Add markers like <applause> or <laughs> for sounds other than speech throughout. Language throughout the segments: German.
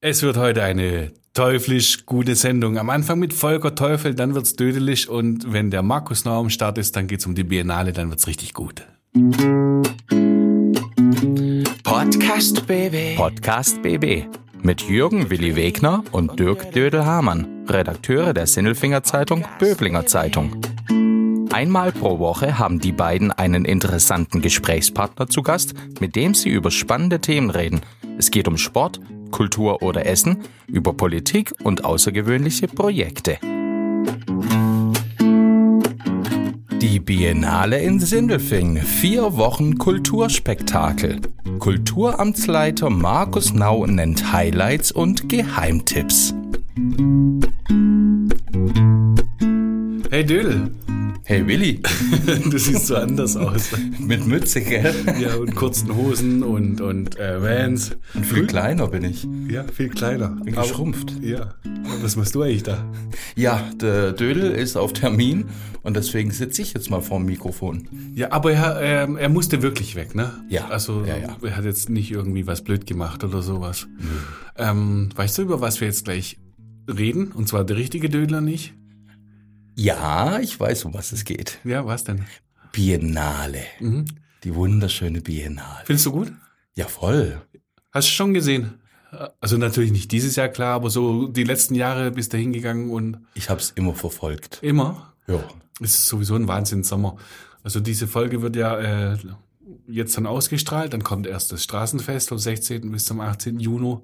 Es wird heute eine teuflisch gute Sendung. Am Anfang mit Volker Teufel, dann wird's dödelig und wenn der Markus noch am Start ist, dann geht's um die Biennale, dann wird's richtig gut. Podcast BB. Podcast BB mit Jürgen Willi Wegner und Dirk Dödel-Hamann, Redakteure der Sinnelfinger Zeitung Böblinger Zeitung. Einmal pro Woche haben die beiden einen interessanten Gesprächspartner zu Gast, mit dem sie über spannende Themen reden. Es geht um Sport, Kultur oder Essen, über Politik und außergewöhnliche Projekte. Die Biennale in Sindelfing. Vier Wochen Kulturspektakel. Kulturamtsleiter Markus Nau nennt Highlights und Geheimtipps. Hey Dödel, Hey Willi, <laughs> du siehst so anders aus. mit Mütze, gell? Ja, und kurzen Hosen und, und äh, Vans. Und viel kleiner bin ich. Ja, viel kleiner. Bin Aber- geschrumpft. Ja. Was machst du eigentlich da? Ja, der Dödel ist auf Termin und deswegen sitze ich jetzt mal vorm Mikrofon. Ja, aber er, ähm, er musste wirklich weg, ne? Ja. Also Ja, ja. er hat jetzt nicht irgendwie was blöd gemacht oder sowas. Ähm, weißt du, über was wir jetzt gleich reden? Und zwar der richtige Dödler nicht? Ja, ich weiß, um was es geht. Ja, was denn? Biennale. Mhm. Die wunderschöne Biennale. Findest du gut? Ja, voll. Hast du schon gesehen? Also natürlich nicht dieses Jahr klar, aber so die letzten Jahre bist du hingegangen und Ich hab's immer verfolgt. immer. Ja. Es ist sowieso ein Wahnsinn Sommer. Also diese Folge wird ja äh, jetzt dann ausgestrahlt, dann kommt erst das Straßenfest vom 16. bis zum 18. Juni.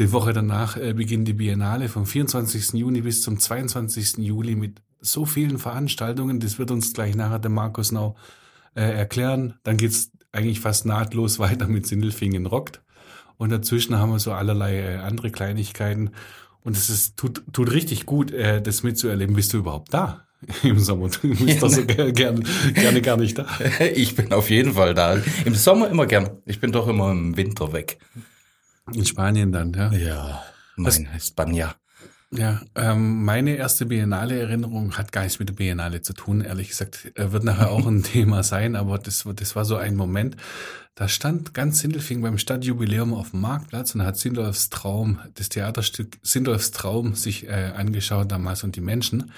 Die Woche danach äh, beginnt die Biennale vom 24. Juni bis zum 22. Juli mit so vielen Veranstaltungen. Das wird uns gleich nachher der Markus Nau äh, erklären. Dann geht's eigentlich fast nahtlos <laughs> weiter mit Sindelfingen rockt. Und dazwischen haben wir so allerlei äh, andere Kleinigkeiten. Und es ist, tut, tut richtig gut, äh, das mitzuerleben. Bist du überhaupt da <laughs> im Sommer? Du bist doch so <laughs> gerne, gerne, gerne gar nicht da. Ich bin auf jeden Fall da. Im Sommer immer gern. Ich bin doch immer im Winter weg. In Spanien dann, ja. Ja, mein Spanja. Ja, ähm, meine erste Biennale-Erinnerung hat gar nichts mit der Biennale zu tun, ehrlich gesagt. Wird nachher auch ein <laughs> Thema sein, aber das, war- das war so ein Moment. Da stand ganz Sindelfing beim Stadtjubiläum auf dem Marktplatz und hat Sindolfs Traum, das Theaterstück Sindolfs Traum sich äh, angeschaut damals und die Menschen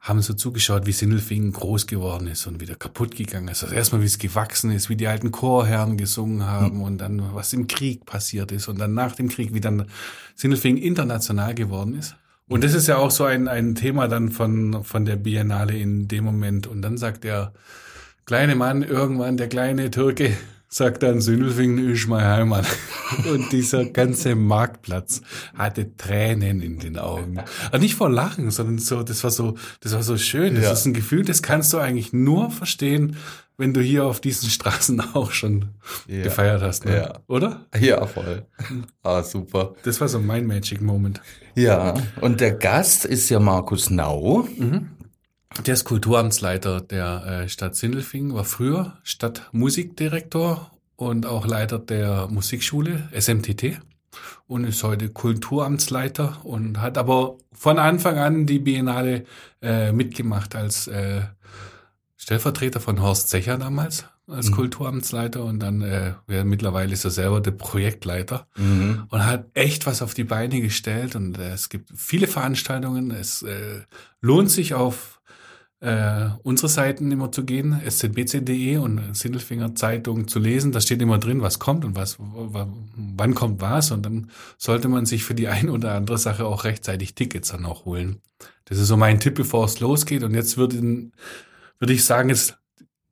haben so zugeschaut, wie Sindelfingen groß geworden ist und wieder kaputt gegangen ist. Also erstmal, wie es gewachsen ist, wie die alten Chorherren gesungen haben und dann, was im Krieg passiert ist und dann nach dem Krieg, wie dann Sindelfingen international geworden ist. Und das ist ja auch so ein, ein Thema dann von, von der Biennale in dem Moment. Und dann sagt der kleine Mann irgendwann, der kleine Türke, sagt dann, Sindelfingen ist meine Heimat. <laughs> Und dieser ganze Marktplatz hatte Tränen in den Augen. Aber nicht vor Lachen, sondern so, das war so, das war so schön. Das Ja. ist ein Gefühl, das kannst du eigentlich nur verstehen, wenn du hier auf diesen Straßen <laughs> auch schon Ja. gefeiert hast, ne? Ja. oder? Ja, voll. Ah, super. Das war so mein Magic Moment. Ja, und der Gast ist ja Markus Nau. Der ist Kulturamtsleiter der äh, Stadt Sindelfingen, war früher Stadtmusikdirektor und auch Leiter der Musikschule SMTT und ist heute Kulturamtsleiter und hat aber von Anfang an die Biennale äh, mitgemacht als äh, Stellvertreter von Horst Zecher damals als Kulturamtsleiter und dann äh, ja, mittlerweile ist er selber der Projektleiter Mhm. und hat echt was auf die Beine gestellt und äh, es gibt viele Veranstaltungen. Es äh, lohnt sich auf äh, unsere Seiten immer zu gehen, szbc.de und Sindelfinger Zeitung zu lesen. Da steht immer drin, was kommt und was, wann kommt was und dann sollte man sich für die ein oder andere Sache auch rechtzeitig Tickets dann auch holen. Das ist so mein Tipp, bevor es losgeht. Und jetzt würde würde ich sagen, jetzt,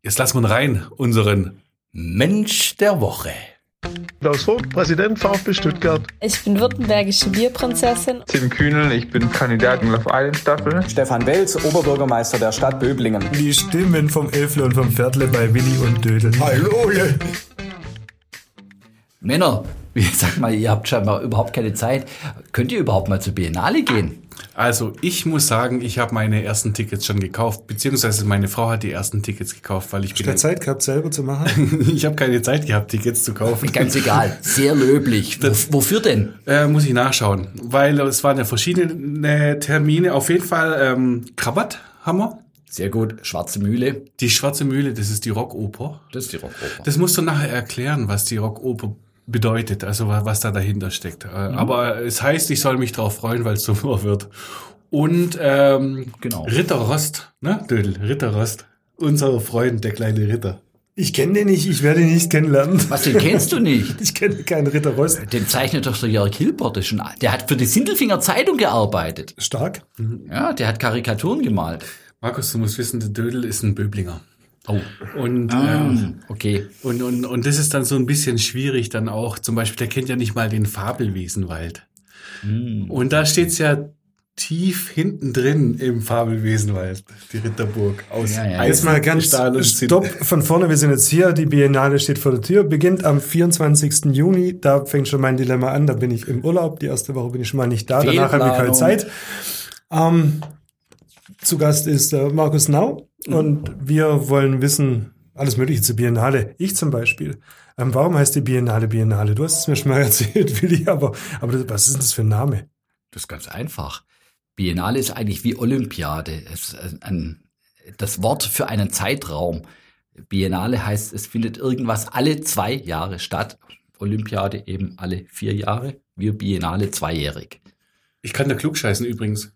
jetzt lassen wir rein, unseren Mensch der Woche. Klaus Vogt, Präsident VfB Stuttgart. Ich bin württembergische Bierprinzessin. Tim Kühnel, ich bin Kandidat in Love Island Staffel. Stefan Welz, Oberbürgermeister der Stadt Böblingen. Die Stimmen vom Elfle und vom Viertle bei Willi und Dödel. Hallo! Männer, wie sag mal, ihr habt scheinbar überhaupt keine Zeit. Könnt ihr überhaupt mal zur Biennale gehen? Also ich muss sagen, ich habe meine ersten Tickets schon gekauft, beziehungsweise meine Frau hat die ersten Tickets gekauft, weil ich bin Der Zeit gehabt, selber zu machen. <laughs> ich habe keine Zeit gehabt, Tickets zu kaufen. Ganz egal, sehr löblich. Wo, wofür denn? Äh, muss ich nachschauen, weil es waren ja verschiedene Termine. Auf jeden Fall ähm, Krabat haben wir. Sehr gut, Schwarze Mühle. Die Schwarze Mühle, das ist die Rockoper. Das ist die Rockoper. Das musst du nachher erklären, was die Rockoper bedeutet, also wa- was da dahinter steckt. Äh, Aber es heißt, ich soll mich drauf freuen, weil es so wird. Und ähm, Genau. Ritter Rost, ne, Dödel, Ritter Rost, unser Freund, der kleine Ritter. Ich kenne den nicht, ich werde ihn nicht kennenlernen. Was, den kennst du nicht? <laughs> Ich kenne keinen Ritter Rost. Den zeichnet doch der Jörg Hilbert. schon- Der hat für die Sindelfinger Zeitung gearbeitet. Stark. Ja, der hat Karikaturen gemalt. Markus, du musst wissen, der Dödel ist ein Böblinger. Oh. Und, Ah, ähm, okay. und, und, und das ist dann so ein bisschen schwierig dann auch. Zum Beispiel, der kennt ja nicht mal den Fabelwesenwald. Hm. Und da steht's ja tief hinten drin im Fabelwesenwald, die Ritterburg aus Ja, ja. Jetzt mal ganz Stahl und Zinn. Stopp von vorne, wir sind jetzt hier, die Biennale steht vor der Tür, beginnt am 24. Juni, da fängt schon mein Dilemma an, da bin ich im Urlaub, die erste Woche bin ich schon mal nicht da, danach habe ich keine. Zeit. Ähm, zu Gast ist äh, Markus Nau und wir wollen wissen, alles Mögliche zur Biennale. Ich zum Beispiel. Ähm, warum heißt die Biennale Biennale? Du hast es mir schon mal <laughs> erzählt, Willi, aber, aber das, was ist denn das für ein Name? Das ist ganz einfach. Biennale ist eigentlich wie Olympiade. Es ist ein, das Wort für einen Zeitraum. Biennale heißt, es findet irgendwas alle zwei Jahre statt. Olympiade eben alle vier Jahre. Wir Biennale zweijährig. Ich kann da klugscheißen übrigens.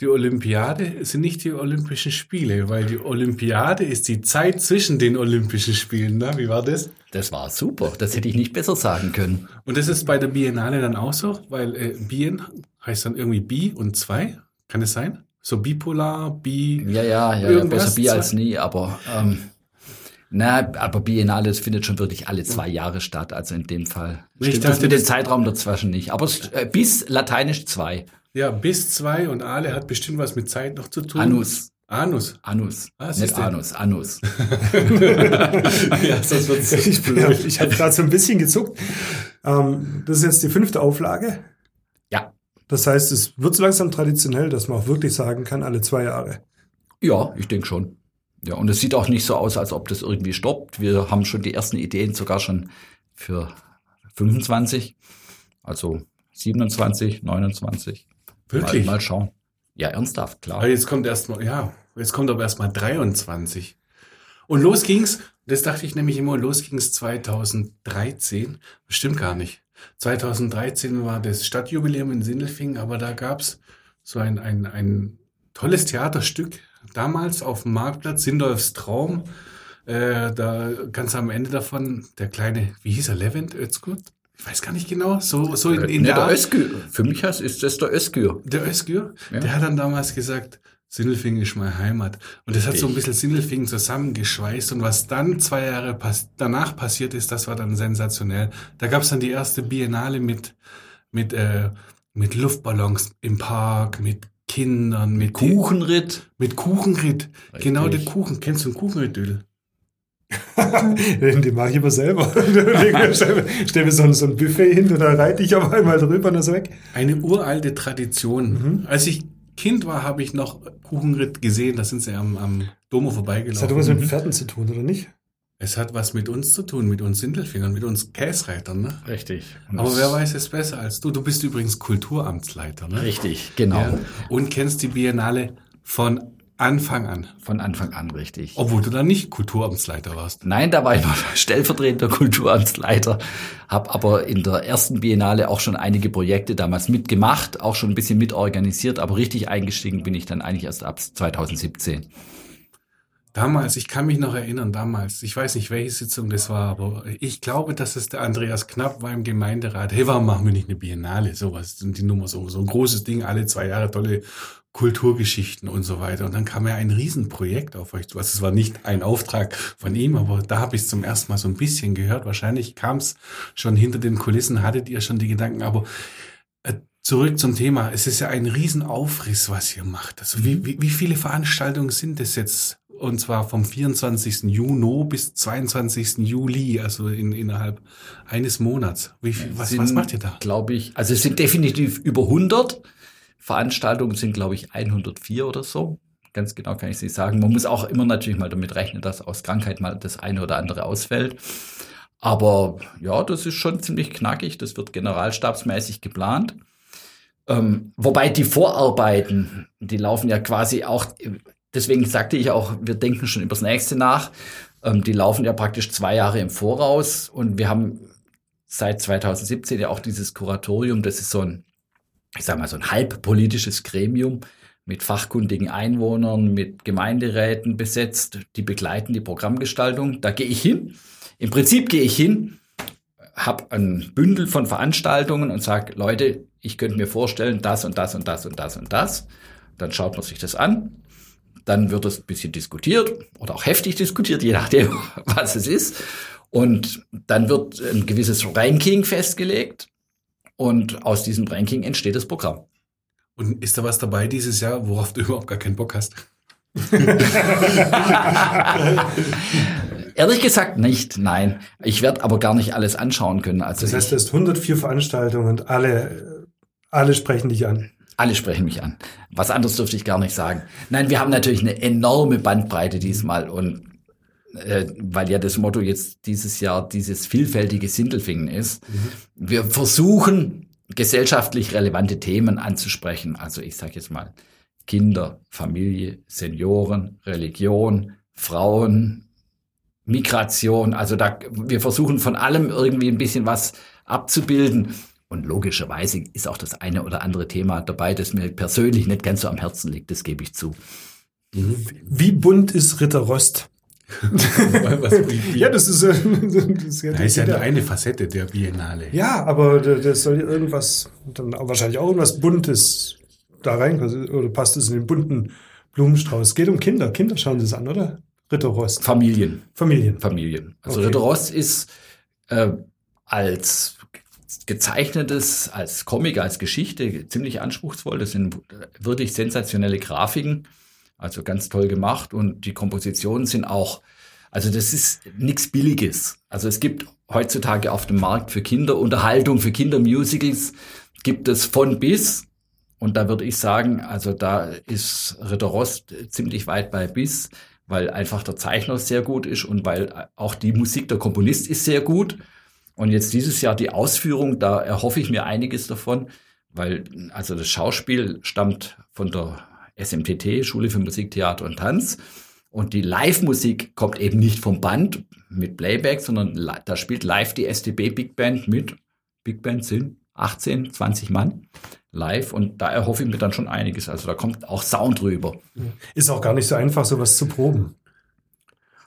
Die Olympiade sind nicht die Olympischen Spiele, weil die Olympiade ist die Zeit zwischen den Olympischen Spielen. Ne? Wie war das? Das war super. Das hätte ich nicht besser sagen können. Und das ist bei der Biennale dann auch so, weil äh, Bien heißt dann irgendwie Bi und zwei. Kann es sein? So bipolar, bi. Ja, ja, ja, ja besser Bi als nie, aber ähm, na, aber Biennale, das findet schon wirklich alle zwei Jahre statt. Also in dem Fall Ich stimmt das dachte, mit dem das- Zeitraum dazwischen nicht. Aber äh, bis lateinisch zwei. Ja, bis zwei und Ale hat bestimmt was mit Zeit noch zu tun. Anus. Anus. Anus. Ah, nicht. Anus, Anus. <laughs> ja, sonst wird's <laughs> Ich, bin- ich habe gerade so ein bisschen gezuckt. Ähm, das ist jetzt die fünfte Auflage. Ja. Das heißt, es wird so langsam traditionell, dass man auch wirklich sagen kann, alle zwei Jahre. Ja, ich denke schon. Ja, und es sieht auch nicht so aus, als ob das irgendwie stoppt. Wir haben schon die ersten Ideen sogar schon für 25, also 27, 29. Wirklich? Mal, mal schauen. Ja, ernsthaft, klar. Aber jetzt kommt erstmal, ja, jetzt kommt aber erstmal 23. Und los ging's, das dachte ich nämlich immer, los ging's 2013. Das stimmt gar nicht. 2013 war das Stadtjubiläum in Sindelfingen, aber da gab's so ein, ein, ein tolles Theaterstück, damals auf dem Marktplatz, Sindolfs Traum. Äh, da ganz am Ende davon, der kleine, wie hieß er, Levent Özgurt? Ich weiß gar nicht genau, so, so in, in Ne, der. Özgür. Für mich heißt, ist das der Özgür. Der Özgür, Ja. der hat dann damals gesagt, Sindelfingen ist meine Heimat. Und das hat so ein bisschen Sindelfingen zusammengeschweißt. Und was dann zwei Jahre pass danach passiert ist, das war dann sensationell. Da gab es dann die erste Biennale mit, mit, äh, mit Luftballons im Park, mit Kindern, mit Kuchenritt. Mit Kuchenritt. Genau der Richtig. Kuchen. Kennst du einen Kuchenritt, Dödel? <laughs> Den, mache ich immer selber. <laughs> stell, stell mir so ein, so ein Buffet hin und dann reite ich auf einmal drüber und das ist weg. Eine uralte Tradition. Mhm. Als ich Kind war, habe ich noch Kuchenritt gesehen. Da sind sie am, am Domo vorbeigelaufen. Das hat was mit Pferden zu tun, oder nicht? Es hat was mit uns zu tun, mit uns Sindelfingern, mit uns Käsreitern, ne? Richtig. Aber wer weiß es besser als du? Du bist übrigens Kulturamtsleiter, ne? Richtig, genau. Ja. Und kennst die Biennale von Anfang an. Von Anfang an richtig. Obwohl du dann nicht Kulturamtsleiter warst. Nein, da war ich noch <laughs> stellvertretender Kulturamtsleiter, habe aber in der ersten Biennale auch schon einige Projekte damals mitgemacht, auch schon ein bisschen mitorganisiert, aber richtig eingestiegen bin ich dann eigentlich erst ab 2017. Damals, ich kann mich noch erinnern, damals, ich weiß nicht, welche Sitzung das war, aber ich glaube, dass es der Andreas Knapp war im Gemeinderat. Hey, warum machen wir nicht eine Biennale? Sowas, sind die Nummer so, so ein großes Ding, alle zwei Jahre tolle Kulturgeschichten und so weiter. Und dann kam ja ein Riesenprojekt auf euch zu. Also es war nicht ein Auftrag von ihm, aber da habe ich es zum ersten Mal so ein bisschen gehört. Wahrscheinlich kam es schon hinter den Kulissen, hattet ihr schon die Gedanken, aber äh, Zurück zum Thema. Es ist ja ein Riesenaufriss, was ihr macht. Also wie, wie, wie viele Veranstaltungen sind es jetzt? Und zwar vom 24. Juni bis 22. Juli, also in, innerhalb eines Monats. Wie, viel- was, was macht ihr da? Glaube ich. Also es sind definitiv über 100. Veranstaltungen sind, glaube ich, 104 oder so. Ganz genau kann ich es nicht sagen. Man muss auch immer natürlich mal damit rechnen, dass aus Krankheit mal das eine oder andere ausfällt. Aber ja, das ist schon ziemlich knackig. Das wird generalstabsmäßig geplant. Ähm, wobei die Vorarbeiten, die laufen ja quasi auch, deswegen sagte ich auch, wir denken schon übers nächste nach. Ähm, die laufen ja praktisch zwei Jahre im Voraus und wir haben seit 2017 ja auch dieses Kuratorium, das ist so ein, ich sag mal, so ein halbpolitisches Gremium mit fachkundigen Einwohnern, mit Gemeinderäten besetzt, die begleiten die Programmgestaltung. Da gehe ich hin. Im Prinzip gehe ich hin, habe ein Bündel von Veranstaltungen und sage, Leute, ich könnte mir vorstellen, das und das und das und das und das. Dann schaut man sich das an. Dann wird es ein bisschen diskutiert oder auch heftig diskutiert, je nachdem, <laughs> was es ist. Und dann wird ein gewisses Ranking festgelegt. Und aus diesem Ranking entsteht das Programm. Und ist da was dabei dieses Jahr, worauf du <laughs> überhaupt gar keinen Bock hast? <laughs> Ehrlich gesagt nicht, nein. Ich werde aber gar nicht alles anschauen können. Also Das heißt, du hast 104 Veranstaltungen und alle, alle sprechen dich an. Alle sprechen mich an. Was anderes dürfte ich gar nicht sagen. Nein, wir haben natürlich eine enorme Bandbreite diesmal und äh, weil ja das Motto jetzt dieses Jahr dieses vielfältige Sindelfingen ist. Wir versuchen gesellschaftlich relevante Themen anzusprechen. Also ich sage jetzt mal Kinder, Familie, Senioren, Religion, Frauen, Migration. Also da, wir versuchen von allem irgendwie ein bisschen was abzubilden. Und logischerweise ist auch das eine oder andere Thema dabei, das mir persönlich nicht ganz so am Herzen liegt. Das gebe ich zu. Wie bunt ist Ritter Rost? <laughs> Ja, das ist, äh, <laughs> das ist ja, da ist ja nur eine Facette der Biennale. Ja, aber da- das soll ja irgendwas, dann wahrscheinlich auch irgendwas Buntes da rein, oder passt es in den bunten Blumenstrauß? Es geht um Kinder. Kinder schauen das an, oder? Ritter Rost. Familien. Familien. Familien. Also Okay. Ritter Rost ist äh, als gezeichnetes, als Comic, als Geschichte ziemlich anspruchsvoll. Das sind wirklich sensationelle Grafiken, also ganz toll gemacht und die Kompositionen sind auch, also das ist nichts Billiges. Also es gibt heutzutage auf dem Markt für Kinder Unterhaltung, für Kindermusicals gibt es von bis. Und da würde ich sagen, also da ist Ritter Rost ziemlich weit bei bis, weil einfach der Zeichner sehr gut ist und weil auch die Musik der Komponist ist sehr gut. Und jetzt dieses Jahr die Ausführung, da erhoffe ich mir einiges davon, weil also das Schauspiel stammt von der SMTT, Schule für Musik, Theater und Tanz. Und die Live-Musik kommt eben nicht vom Band mit Playback, sondern da spielt live die STB Big Band mit. Big Band sind 18, 20 Mann live und da erhoffe ich mir dann schon einiges. Also da kommt auch Sound rüber. Ist auch gar nicht so einfach, sowas zu proben.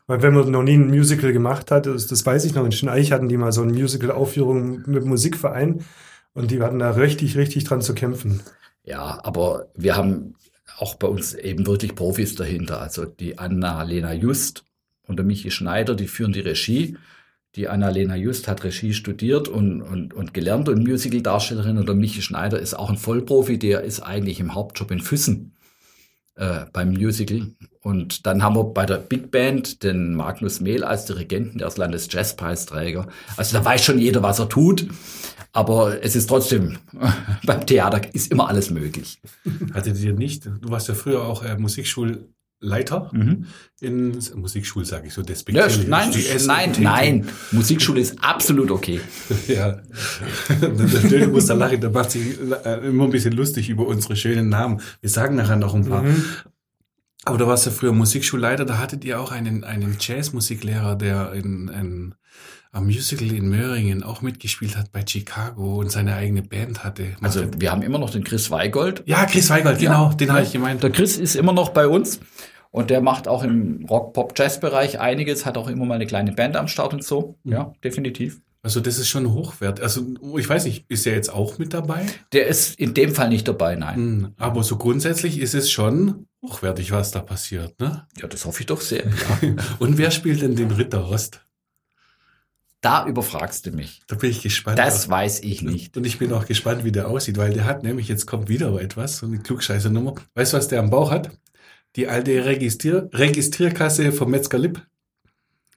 Weil wenn man noch nie ein Musical gemacht hat, das, das weiß ich noch, in Schneich hatten die mal so eine Musical-Aufführung mit Musikverein und die hatten da richtig, richtig dran zu kämpfen. Ja, aber wir haben auch bei uns eben wirklich Profis dahinter. Also die Anna-Lena Just und der Michi Schneider, die führen die Regie. Die Anna-Lena Just hat Regie studiert und, und, und gelernt und Musical-Darstellerin. Und der Michi Schneider ist auch ein Vollprofi, der ist eigentlich im Hauptjob in Füssen äh, beim Musical. Und dann haben wir bei der Big Band den Magnus Mehl als Dirigenten, der ist Landesjazzpreisträger. Also da weiß schon jeder, was er tut. Aber es ist trotzdem, <laughs> beim Theater ist immer alles möglich. Hattet ihr nicht? Du warst ja früher auch äh, Musikschulleiter in Musikschul, sage ich so Ja, despektierlich. nein, Die SMTT. nein, nein. Musikschule ist absolut okay. <laughs> Ja. der muss da lachen, der macht sich äh, immer ein bisschen lustig über unsere schönen Namen. Wir sagen nachher noch ein paar. Aber du warst ja früher Musikschulleiter, da hattet ihr auch einen, einen Jazzmusiklehrer, der in, in, am Musical in Möhringen auch mitgespielt hat bei Chicago und seine eigene Band hatte. Also wir haben immer noch den Chris Weigold. ja, Chris Weigald, genau, Ja, den ja. habe ich gemeint. Der Chris ist immer noch bei uns und der macht auch im Rock-Pop-Jazz-Bereich einiges, hat auch immer mal eine kleine Band am Start und so. Ja, definitiv. Also das ist schon hochwert. Also ich weiß nicht, ist er jetzt auch mit dabei? Der ist in dem Fall nicht dabei, nein. Hm, Aber so grundsätzlich ist es schon hochwertig, was da passiert, ne? Ja, das hoffe ich doch sehr. Ja. <laughs> Und wer spielt denn den Ritter Rost? Da überfragst du mich. Da bin ich gespannt. Das weiß ich nicht. Und ich bin auch gespannt, wie der aussieht, weil der hat nämlich, jetzt kommt wieder etwas, so eine Klugscheißer-Nummer. Weißt du, was der am Bauch hat? Die alte Registrier Registrierkasse vom Metzger Lipp.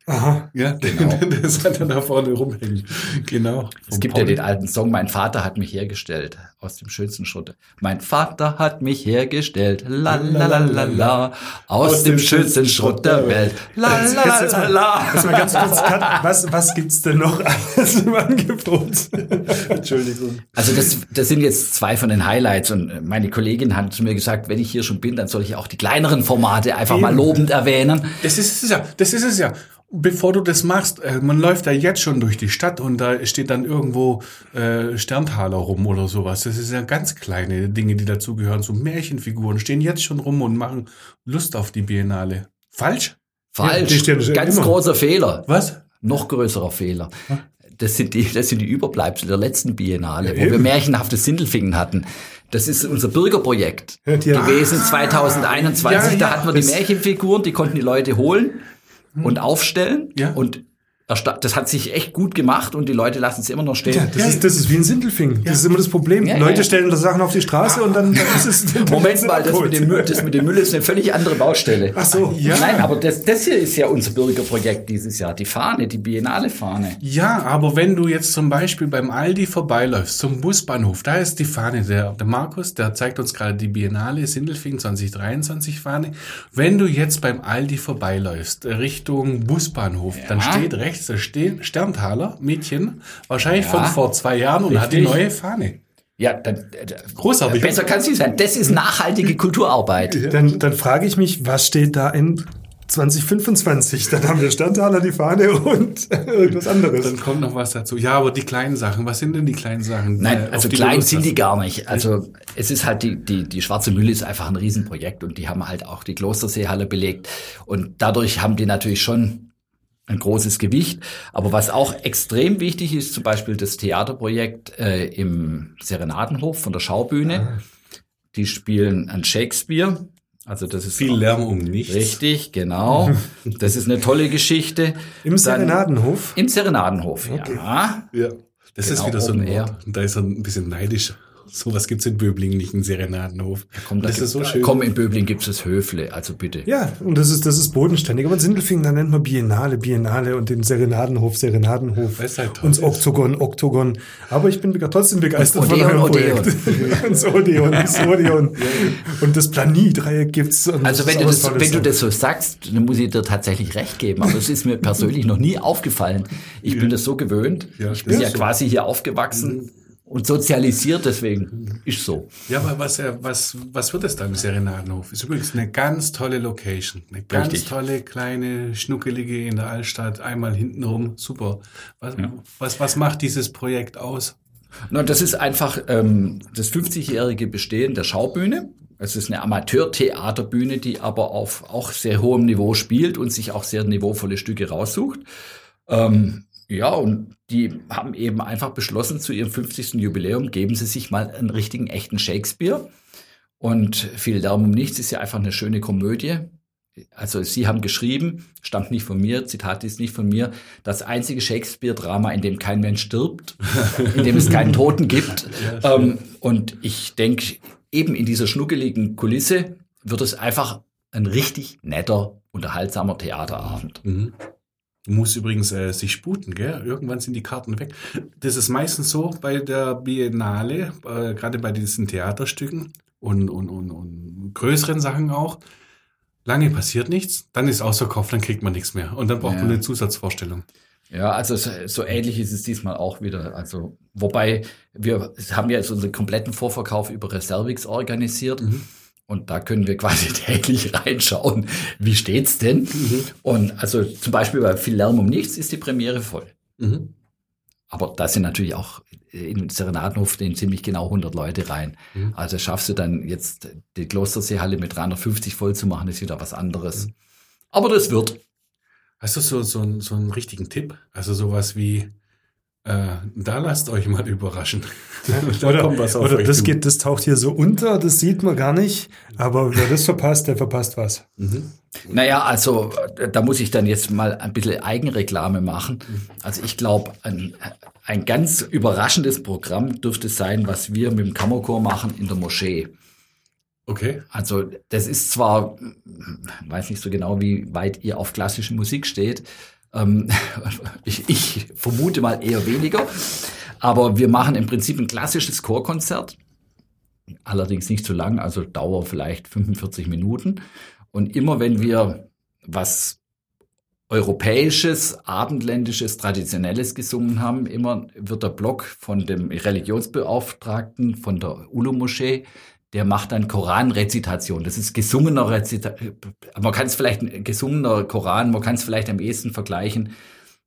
Aha. Ja, <laughs> Genau. das hat er da vorne rumhängen. Genau. Es gibt ja Paul. den alten Song, mein Vater hat mich hergestellt, aus dem schönsten Schritt. Mein Vater hat mich hergestellt, la la la la la, aus dem schönsten Schrott der Welt, la la la mal, la. jetzt mal ganz kurz, Kat, was, was gibt's denn noch alles im Angebot? <laughs> Entschuldigung. Also das, das sind jetzt zwei von den Highlights und meine Kollegin hat zu mir gesagt, wenn ich hier schon bin, dann soll ich auch die kleineren Formate einfach mal Eben. lobend erwähnen. Das ist es ja, das ist es ja. Bevor du das machst, äh, man läuft da jetzt schon durch die Stadt und da steht dann irgendwo äh, Sterntaler rum oder sowas. Das ist ja ganz kleine Dinge, die dazugehören. So Märchenfiguren stehen jetzt schon rum und machen Lust auf die Biennale. Falsch? Falsch. schon Ganz immer. großer Fehler. Was? Noch größerer Fehler. Das sind die, das sind die Überbleibsel der letzten Biennale, wo wir märchenhafte Sindelfingen hatten. Das ist unser Bürgerprojekt Ja, gewesen 2021. Ja, ja, da hatten wir die Märchenfiguren, die konnten die Leute holen und aufstellen. Ja. Und das hat sich echt gut gemacht und die Leute lassen es immer noch stehen. Ja, das, ist, das ist wie ein Sindelfing. Das ist immer das Problem. Ja, Leute ja. stellen da Sachen auf die Straße und dann, dann ist es. dann Moment ist es mal, das mit, dem Müll, das mit dem Müll ist eine völlig andere Baustelle. Ach so. Ja. Nein, aber das, das hier ist ja unser Bürgerprojekt dieses Jahr. Die Fahne, die Biennale Fahne. Ja, aber wenn du jetzt zum Beispiel beim Aldi vorbeiläufst, zum Busbahnhof, da ist die Fahne, der, der Markus, der zeigt uns gerade die Biennale Sindelfingen 2023 Fahne. Wenn du jetzt beim Aldi vorbeiläufst, Richtung Busbahnhof, dann steht rechts, da steht Sterntaler, Mädchen, wahrscheinlich Ja. von vor zwei Jahren und hat die neue Fahne. Ja, dann, äh, Großartig. besser kann es nicht sein. Das ist nachhaltige <laughs> Kulturarbeit. Dann, dann frage ich mich, was steht da in 2025? Dann haben wir Sterntaler, die Fahne und irgendwas anderes. Dann kommt noch was dazu. Ja, aber die kleinen Sachen, was sind denn die kleinen Sachen? Nein, äh, also klein sind die gar nicht. Also es ist halt die, die, die Schwarze Mühle ist einfach ein Riesenprojekt und die haben halt auch die Klosterseehalle belegt. Und dadurch haben die natürlich schon ein großes Gewicht. Aber was auch extrem wichtig ist, zum Beispiel das Theaterprojekt äh, im Serenadenhof von der Schaubühne. Die spielen an Shakespeare. Also das ist Viel Lärm um nichts. Richtig, genau. <laughs> Das ist eine tolle Geschichte. Im Dann- Serenadenhof. Im Serenadenhof, ja. Ja. Das ist Genau, wieder so ein. Wort. Da ist er ein bisschen neidisch. Sowas gibt's in Böblingen nicht, einen Serenadenhof. Komm, da das ist so gibt's- schön. Komm, in Böbling gibt es Höfle, also bitte. Ja, und das ist, das ist bodenständig. Aber in Sindelfingen, da nennt man Biennale, Biennale und den Serenadenhof, Serenadenhof. Halt toll und das ist. Oktogon, Oktogon. Aber ich bin trotzdem begeistert Und von Odeon, eurem Odeon. Projekt. <laughs> Und das Odeon, das Odeon. Und das Planie-Dreieck gibt's. Also das wenn du, das, wenn du das so sagst, dann muss ich dir tatsächlich recht geben. Aber es ist mir persönlich noch nie aufgefallen. Ich bin das so gewöhnt. Ja, ich bin das ja so. quasi hier aufgewachsen und sozialisiert, deswegen ist so. Ja, aber was, äh, was, was wird es da im Serenadenhof? Ist übrigens eine ganz tolle Location. Eine ganz Richtig. tolle, kleine, schnuckelige in der Altstadt. Einmal hintenrum. Super. Was, was, was macht dieses Projekt aus? Na, das ist einfach ähm, das 50-jährige Bestehen der Schaubühne. Es ist eine Amateurtheaterbühne, die aber auf auch sehr hohem Niveau spielt und sich auch sehr niveauvolle Stücke raussucht. Ähm, ja, und die haben eben einfach beschlossen, zu ihrem 50. Jubiläum geben sie sich mal einen richtigen, echten Shakespeare. Und viel Lärm um nichts ist ja einfach eine schöne Komödie. Also sie haben geschrieben, stammt nicht von mir, Zitat ist nicht von mir, das einzige Shakespeare-Drama, in dem kein Mensch stirbt, in dem es keinen Toten gibt. <laughs> ähm, und ich denke, eben in dieser schnuckeligen Kulisse wird es einfach ein richtig netter, unterhaltsamer Theaterabend. Mhm. Du musst übrigens äh, sich sputen, gell? Irgendwann sind die Karten weg. Das ist meistens so bei der Biennale, äh, gerade bei diesen Theaterstücken und, und, und, und größeren Sachen auch. Lange passiert nichts, dann ist ausverkauft, dann kriegt man nichts mehr. Und dann braucht Ja. man eine Zusatzvorstellung. Ja, also so, ähnlich ist es diesmal auch wieder. Also, wobei wir haben ja jetzt unseren kompletten Vorverkauf über Reservix organisiert. Und da können wir quasi <laughs> täglich reinschauen, wie steht's denn? Und also zum Beispiel bei viel Lärm um nichts ist die Premiere voll. Mhm. Aber da sind natürlich auch in den Serenadenhof den ziemlich genau 100 Leute rein. Mhm. Also schaffst du dann jetzt die Klosterseehalle mit 350 voll zu machen, ist wieder was anderes. Aber das wird. Hast du so, so, so einen richtigen Tipp? Also sowas wie, äh, da lasst euch mal überraschen. <laughs> da Oder, kommt was auf oder euch das geht, das taucht hier so unter, das sieht man gar nicht. Aber wer das verpasst, der verpasst was. Mhm. Naja, also da muss ich dann jetzt mal ein bisschen Eigenreklame machen. Also ich glaube, ein, ein ganz überraschendes Programm dürfte sein, was wir mit dem Kammerchor machen in der Moschee. Okay. Also das ist zwar, weiß nicht so genau, wie weit ihr auf klassische Musik steht. Ähm, <laughs> ich, ich vermute mal eher weniger. Aber wir machen im Prinzip ein klassisches Chorkonzert. Allerdings nicht zu lang, also Dauer vielleicht 45 Minuten. Und immer wenn wir was europäisches, abendländisches, traditionelles gesungen haben, immer wird der Block von dem Religionsbeauftragten von der Ulu-Moschee, der macht dann Koranrezitation. Das ist gesungener Rezitation. Man kann es vielleicht, ein gesungener Koran, man kann es vielleicht am ehesten vergleichen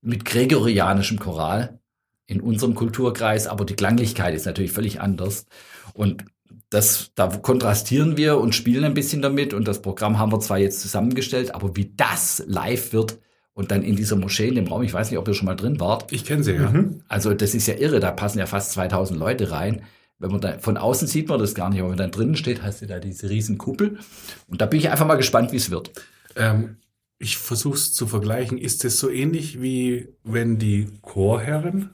mit gregorianischem Choral in unserem Kulturkreis, aber die Klanglichkeit ist natürlich völlig anders. Und das, da kontrastieren wir und spielen ein bisschen damit. Und das Programm haben wir zwar jetzt zusammengestellt, aber wie das live wird und dann in dieser Moschee in dem Raum, ich weiß nicht, ob ihr schon mal drin wart. Ich kenne sie, ja. Mhm. Also das ist ja irre, da passen ja fast 2000 Leute rein. Wenn man da, von außen sieht man das gar nicht, aber wenn man dann drinnen steht, hast du da diese riesen Kuppel. Und da bin ich einfach mal gespannt, wie es wird. Ähm, ich versuche es zu vergleichen. Ist es so ähnlich wie wenn die Chorherren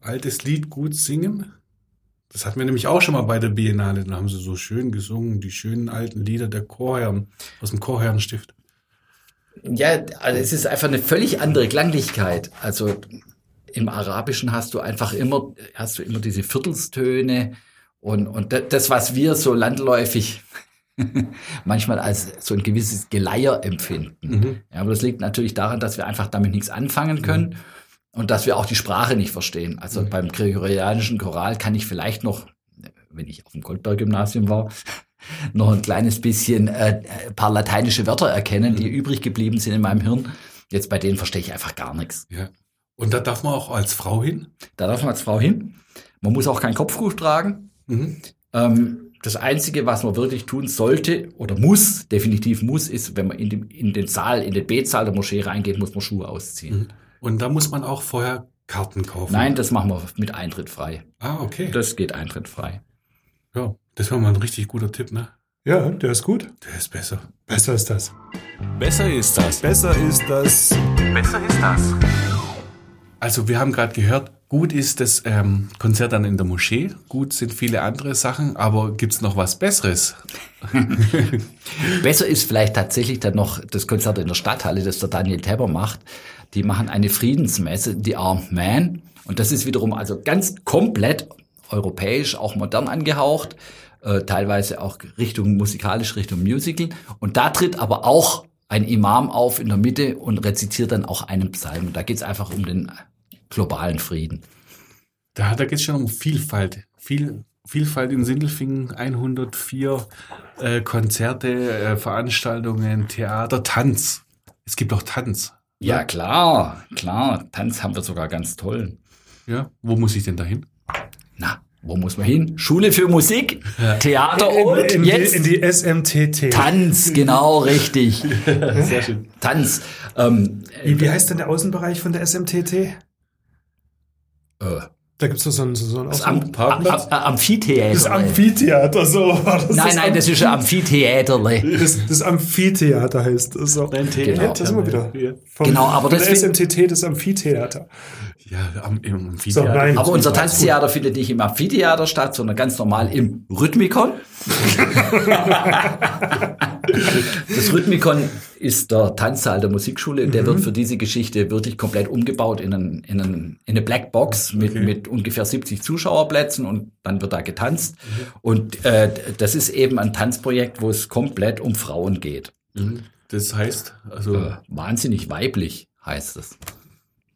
altes Lied gut singen? Das hatten wir nämlich auch schon mal bei der Biennale. Da haben sie so schön gesungen, die schönen alten Lieder der Chorherren aus dem Chorherrenstift. Ja, also es ist einfach eine völlig andere Klanglichkeit. Also im Arabischen hast du einfach immer, hast du immer diese Viertelstöne und, und da- das, was wir so landläufig <laughs> manchmal als so ein gewisses Geleier empfinden. Ja, aber das liegt natürlich daran, dass wir einfach damit nichts anfangen können und dass wir auch die Sprache nicht verstehen. Also beim gregorianischen Choral kann ich vielleicht noch, wenn ich auf dem Goldberg-Gymnasium war, <laughs> noch ein kleines bisschen äh, ein paar lateinische Wörter erkennen, die übrig geblieben sind in meinem Hirn. Jetzt bei denen verstehe ich einfach gar nichts. Ja. Und da darf man auch als Frau hin. Da darf man als Frau hin. Man muss auch kein Kopftuch tragen. Mhm. Ähm, das Einzige, was man wirklich tun sollte oder muss, definitiv muss, ist, wenn man in den, in den Saal, in den Betsaal der Moschee reingeht, muss man Schuhe ausziehen. Und da muss man auch vorher Karten kaufen. Nein, das machen wir mit Eintritt frei. Ah, okay. Das geht Eintritt frei. ja, das war mal ein richtig guter Tipp, ne? Ja, der ist gut. Der ist besser. Besser ist das. Besser ist das. Besser ist das. Besser ist das. Also wir haben gerade gehört, gut ist das ähm, Konzert dann in der Moschee, gut sind viele andere Sachen, aber gibt's noch was Besseres? <laughs> Besser ist vielleicht tatsächlich dann noch das Konzert in der Stadthalle, das der Daniel Tepper macht. Die machen eine Friedensmesse, die Armed Man. Und das ist wiederum also ganz komplett europäisch, auch modern angehaucht, äh, teilweise auch Richtung musikalisch, Richtung Musical. Und da tritt aber auch ein Imam auf in der Mitte und rezitiert dann auch einen Psalm. Und da geht's einfach um den globalen Frieden. Da, da geht's schon um Vielfalt. Viel, Vielfalt in Sindelfingen, 104 äh, Konzerte, äh, Veranstaltungen, Theater, Tanz. Es gibt auch Tanz. Ja, klar, klar. Tanz haben wir sogar ganz toll. Ja, wo muss ich denn da hin? Na, wo muss man hin? Schule für Musik, Theater und in, in, jetzt die, in die SMTT. Tanz, genau richtig. <laughs> Sehr schön. Tanz. Ähm, Wie, wie heißt denn der Außenbereich von der SMTT? Äh, Da gibt's doch so ein, so ein das Am Am Am Amphitheater. das Amphitheater, so. war das nein, das nein, das ist ein Amphitheaterle. Das, das Amphitheater heißt es so. Genau. Da sind wir wieder. Vom, Genau, aber von der SMTT das Amphitheater. Ja, am, im So, Amphitheater. nein. Aber unser Tanztheater findet nicht im Amphitheater statt, sondern ganz normal im Rhythmikon. <laughs> Das Rhythmikon ist der Tanzsaal der Musikschule und der wird für diese Geschichte wirklich komplett umgebaut in, einen, in, einen, in eine Blackbox mit, mit ungefähr 70 Zuschauerplätzen und dann wird da getanzt. Und äh, das ist eben ein Tanzprojekt, wo es komplett um Frauen geht. Mhm. Das heißt, also, Äh, wahnsinnig weiblich heißt es.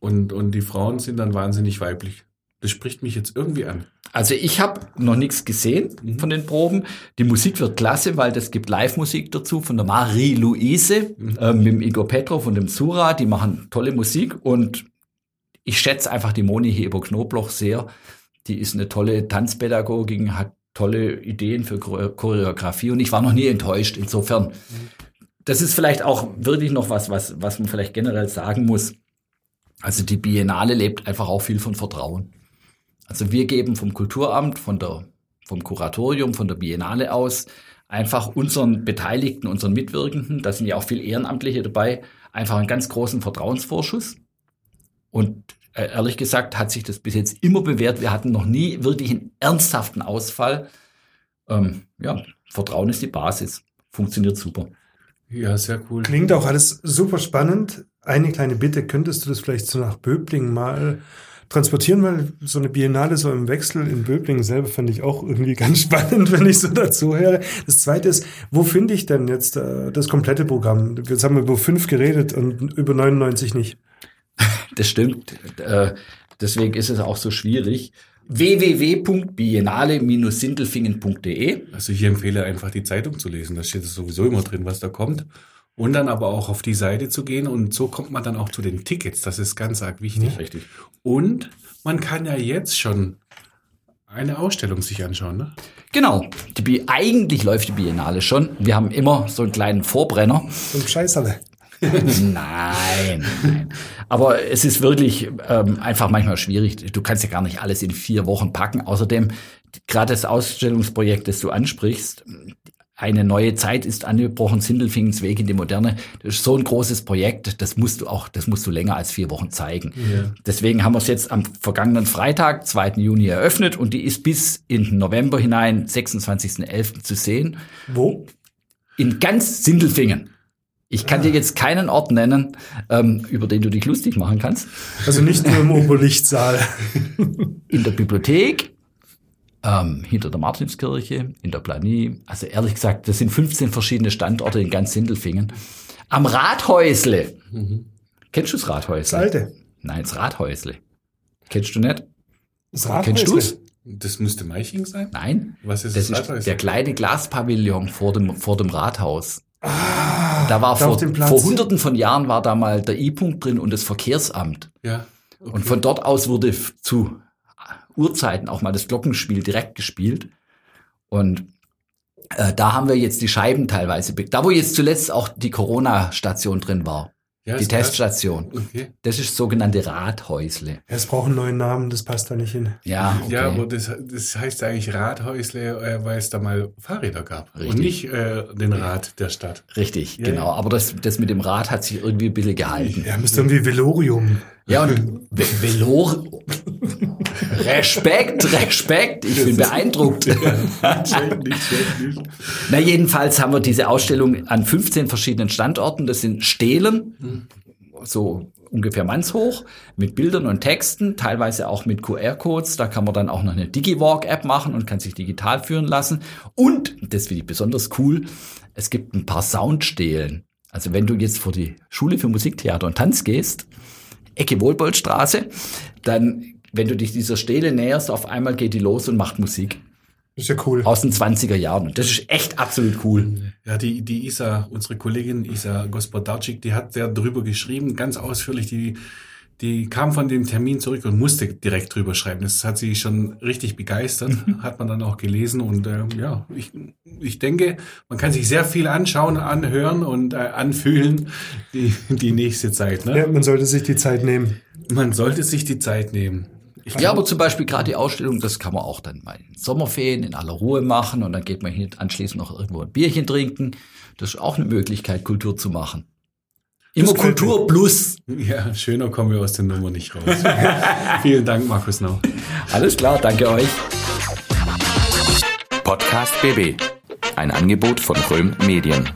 Und, und die Frauen sind dann wahnsinnig weiblich. Das spricht mich jetzt irgendwie an. Also ich habe noch nichts gesehen von den Proben. Die Musik wird klasse, weil das gibt Live-Musik dazu von der Marie-Louise äh, mit dem Igor Petrov und dem Sura. Die machen tolle Musik und ich schätze einfach die Moni Heber-Knobloch sehr. Die ist eine tolle Tanzpädagogin, hat tolle Ideen für Chore- Choreografie und ich war noch nie enttäuscht. Insofern, das ist vielleicht auch wirklich noch was, was, was man vielleicht generell sagen muss. Also die Biennale lebt einfach auch viel von Vertrauen. Also wir geben vom Kulturamt, von der, vom Kuratorium, von der Biennale aus einfach unseren Beteiligten, unseren Mitwirkenden, da sind ja auch viel Ehrenamtliche dabei, einfach einen ganz großen Vertrauensvorschuss. Und äh, ehrlich gesagt hat sich das bis jetzt immer bewährt. Wir hatten noch nie wirklich einen ernsthaften Ausfall. Ähm, ja, Vertrauen ist die Basis. Funktioniert super. Ja, sehr cool. Klingt auch alles super spannend. Eine kleine Bitte, könntest du das vielleicht so nach Böblingen mal transportieren, weil so eine Biennale so im Wechsel in Böblingen selber fand ich auch irgendwie <laughs> ganz spannend, wenn ich so dazu höre. Das zweite ist, wo finde ich denn jetzt äh, das komplette Programm? Jetzt haben wir über fünf geredet und über 99 nicht. <laughs> Das stimmt. Äh, deswegen ist es auch so schwierig. www.biennale-sindelfingen.de. Also ich empfehle einfach die Zeitung zu lesen. Da steht sowieso immer drin, was da kommt. Und dann aber auch auf die Seite zu gehen und so kommt man dann auch zu den Tickets. Das ist ganz arg wichtig. Richtig. Und man kann ja jetzt schon eine Ausstellung sich anschauen, ne? Genau. Die, Bi- eigentlich läuft die Biennale schon. Wir haben immer so einen kleinen Vorbrenner. Und Scheißerle. <laughs> Nein, nein. Aber es ist wirklich ähm, einfach manchmal schwierig. Du kannst ja gar nicht alles in vier Wochen packen. Außerdem, gerade das Ausstellungsprojekt, das du ansprichst, eine neue Zeit ist angebrochen, Sindelfingens Weg in die Moderne. Das ist so ein großes Projekt, das musst du auch, das musst du länger als vier Wochen zeigen. Deswegen haben wir es jetzt am vergangenen Freitag, 2. Juni, eröffnet und die ist bis in den November hinein, 26.11. zu sehen Wo? in ganz Sindelfingen. Ich kann dir jetzt keinen Ort nennen, ähm, über den du dich lustig machen kannst. Also nicht nur im <laughs> Oberlichtsaal. In der Bibliothek, ähm, hinter der Martinskirche, in der Planie. Also ehrlich gesagt, das sind 15 verschiedene Standorte in ganz Sindelfingen. Am Rathäusle. Kennst du das Rathäusle? Das alte. Nein, das Rathäusle. Kennst du nicht? Das Rathäusle. Kennst du es? Das müsste Meiching sein? Nein. Was ist das? das ist Rathäusle? der kleine Glaspavillon vor dem, vor dem Rathaus. da war da vor, vor hunderten von Jahren war da mal der I-Punkt drin und das Verkehrsamt. Ja. Okay. Und von dort aus wurde zu Urzeiten auch mal das Glockenspiel direkt gespielt. Und äh, da haben wir jetzt die Scheiben teilweise, da wo jetzt zuletzt auch die Corona-Station drin war, Ja, die. Teststation. Okay. Das ist das sogenannte Rathäusle. Ja, es braucht einen neuen Namen, das passt da nicht hin. Ja, okay. Ja, aber das, das heißt eigentlich Rathäusle, äh, weil es da mal Fahrräder gab. Richtig. Und nicht äh, den Rad der Stadt. Richtig, Ja, genau. ja. Aber das, das mit dem Rad hat sich irgendwie ein bisschen gehalten. Ja, müsste irgendwie Velorium. Ja, und Ve- Velor. Respekt, Respekt. Ich bin beeindruckt. schlecht, nicht schlecht, nicht. Na, jedenfalls haben wir diese Ausstellung an 15 verschiedenen Standorten. Das sind Stelen, so ungefähr mannshoch, mit Bildern und Texten, teilweise auch mit QR-Codes. Da kann man dann auch noch eine DigiWalk-App machen und kann sich digital führen lassen. Und, das finde ich besonders cool, es gibt ein paar Soundstelen. Also wenn du jetzt vor die Schule für Musik, Theater und Tanz gehst, Ecke Wohlboldstraße, dann, wenn du dich dieser Stele näherst, auf einmal geht die los und macht Musik Ist ja cool. aus den 20er Jahren. Und das ist echt absolut cool. Ja, die, die Isa, unsere Kollegin Isa Gospodarczyk, die hat ja drüber geschrieben, ganz ausführlich, die, die kam von dem Termin zurück und musste direkt drüber schreiben. Das hat sie schon richtig begeistert, hat man dann auch gelesen und äh, ja, ich, ich denke, man kann sich sehr viel anschauen, anhören und äh, anfühlen die, die nächste Zeit. Ne? Ja, man sollte sich die Zeit nehmen. Man sollte sich die Zeit nehmen. Ich Ja, aber zum Beispiel gerade die Ausstellung, das kann man auch dann mal in Sommerferien in aller Ruhe machen und dann geht man hier anschließend noch irgendwo ein Bierchen trinken. Das ist auch eine Möglichkeit, Kultur zu machen. Immer Kultur plus. Ja, schöner kommen wir aus der Nummer nicht raus. <laughs> Vielen Dank, Markus Nau. Alles klar, danke euch. Podcast BB. Ein Angebot von Röhm Medien.